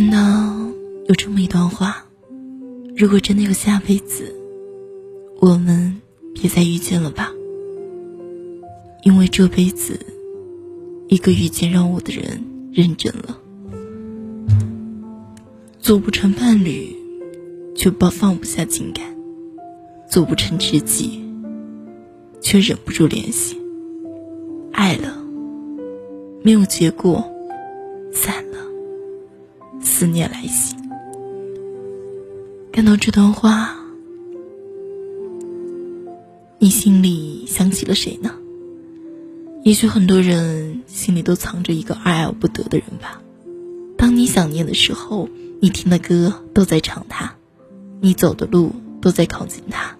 看到有这么一段话：如果真的有下辈子，我们别再遇见了吧。因为这辈子，一个遇见让我的人认真了，做不成伴侣，却不放不下情感；做不成知己，却忍不住联系。爱了，没有结果，思念来袭。看到这段话，你心里想起了谁呢？也许很多人心里都藏着一个爱而不得的人吧。当你想念的时候，你听的歌都在唱他，你走的路都在靠近他。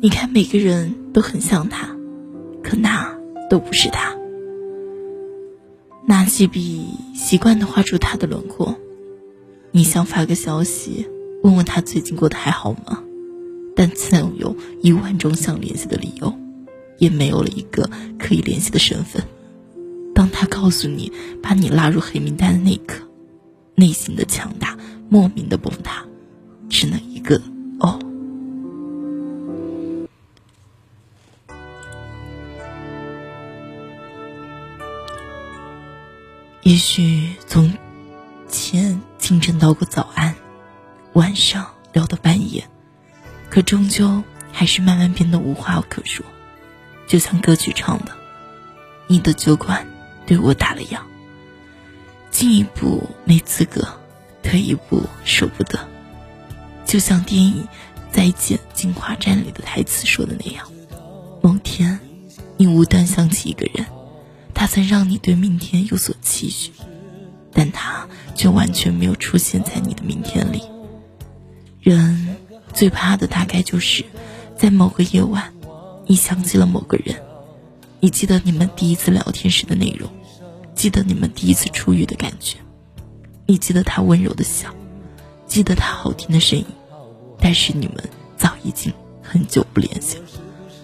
你看每个人都很像他，可那都不是他。拿起笔，习惯的画出他的轮廓。你想发个消息，问问他最近过得还好吗？但曾有一万种想联系的理由。也没有了一个可以联系的身份。当他告诉你把你拉入黑名单的那一刻，内心的强大莫名的崩塌，只能一个哦。也许从前清晨道过早安，晚上聊到半夜，可终究还是慢慢变得无话可说。就像歌曲唱的：“你的酒馆对我打了烊，进一步没资格，退一步舍不得。”就像电影《再见金华站》里的台词说的那样：“某天，你无端想起一个人，他曾让你对明天有所期许，但他却完全没有出现在你的明天里。”人最怕的大概就是在某个夜晚。你想起了某个人，你记得你们第一次聊天时的内容，记得你们第一次初遇的感觉，你记得他温柔的笑，记得他好听的声音，但是你们早已经很久不联系了，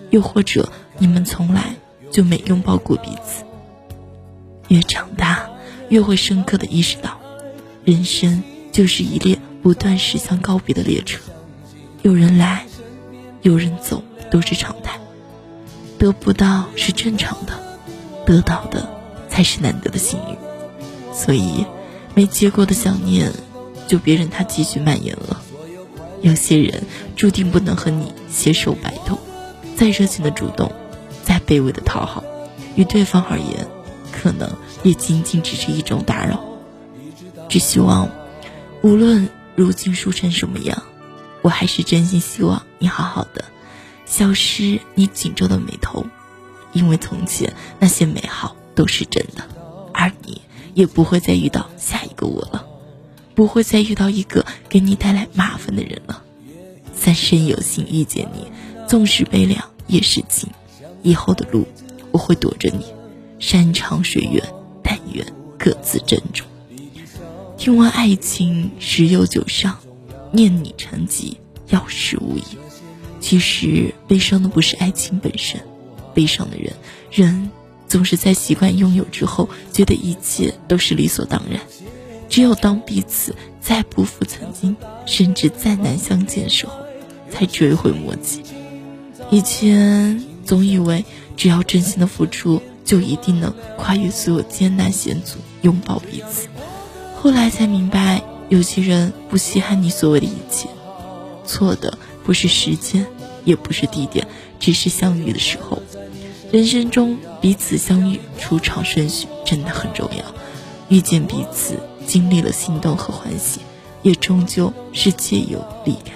又或者你们从来就没拥抱过彼此。越长大，越会深刻的意识到，人生就是一列不断驶向告别的列车，有人来，有人走，都是常态。得不到是正常的，得到的才是难得的幸运。所以，没结果的想念，就别任它继续蔓延了。有些人注定不能和你携手白头，再热情的主动，再卑微的讨好，于对方而言，可能也仅仅只是一种打扰。只希望，无论如今输成什么样，我还是真心希望你好好的。消失你紧皱的眉头，因为从前那些美好都是真的，而你也不会再遇到下一个我了，不会再遇到一个给你带来麻烦的人了。三生有幸遇见你，纵使悲凉也是情。以后的路我会躲着你，山长水远，但愿各自珍重。听完爱情十有九伤，念你成疾药石无疑。其实悲伤的不是爱情本身，悲伤的人，人总是在习惯拥有之后，觉得一切都是理所当然。只有当彼此再不复曾经，甚至再难相见时候，才追悔莫及。以前总以为只要真心的付出，就一定能跨越所有艰难险阻，拥抱彼此。后来才明白，有些人不稀罕你所谓的一切，错的。不是时间，也不是地点，只是相遇的时候。人生中彼此相遇，出场顺序真的很重要。遇见彼此，经历了心动和欢喜，也终究是借由离开，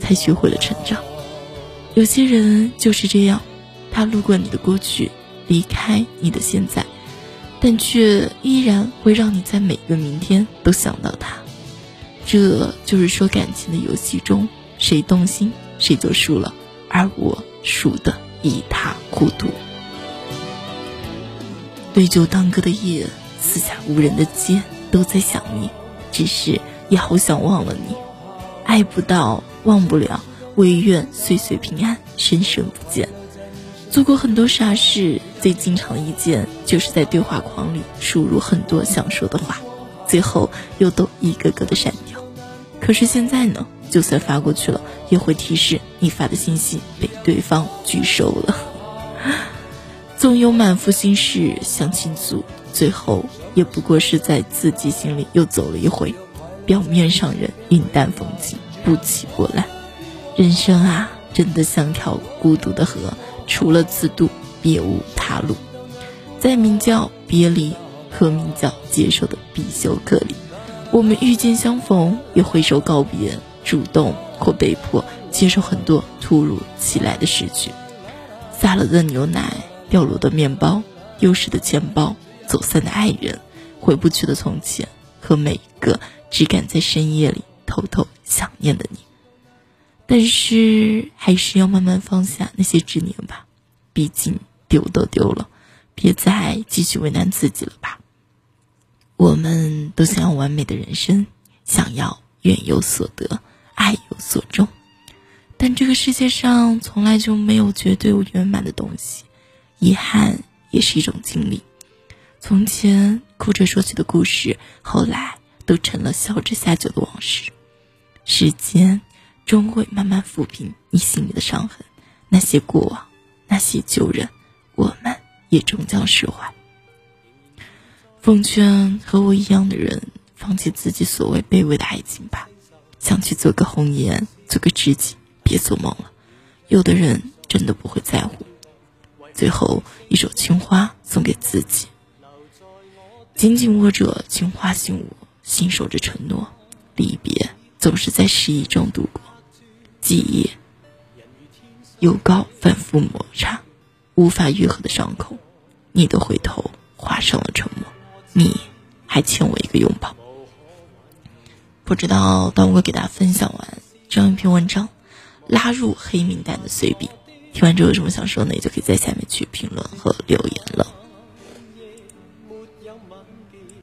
才学会了成长。有些人就是这样，他路过你的过去，离开你的现在，但却依然会让你在每个明天都想到他。这就是说，感情的游戏中。谁动心，谁就输了，而我输的一塌糊涂。对酒当歌的夜，四下无人的街，都在想你，只是也好想忘了你。爱不到，忘不了，唯愿岁岁平安，生生不见。做过很多傻事，最经常的一件，就是在对话框里输入很多想说的话，最后又都一个个的删掉。可是现在呢，就算发过去了，也会提示你发的信息被对方拒收了。总有满腹心事想倾诉，最后也不过是在自己心里又走了一回。表面上人云淡风轻，不起波澜。人生啊，真的像条孤独的河，除了自渡，别无他路。在名叫别离和名叫接受的必修课里，我们遇见相逢，也挥手告别，主动或被迫接受很多突如其来的失去。洒了的牛奶，掉落的面包，丢失的钱包，走散的爱人，回不去的从前，和每一个。只敢在深夜里偷偷想念的你，但是还是要慢慢放下那些执念吧，毕竟丢都丢了，别再继续为难自己了吧。我们都想要完美的人生，想要愿有所得，爱有所终，但这个世界上从来就没有绝对圆满的东西，遗憾也是一种经历。从前哭着说起的故事，后来。都成了笑着下酒的往事，时间终会慢慢抚平你心里的伤痕，那些过往，那些旧人，我们也终将释怀。奉劝和我一样的人，放弃自己所谓卑微的爱情吧，想去做个红颜，做个知己，别做梦了。有的人真的不会在乎。最后一首《青花》送给自己，紧紧握着青花信物。信守着承诺，离别总是在失意中度过，记忆有高反复摩擦，无法愈合的伤口，你的回头画上了沉默，你还欠我一个拥抱。不知道当我给大家分享完这样一篇文章，拉入黑名单的随笔，听完之后有什么想说的？也就可以在下面去评论和留言了。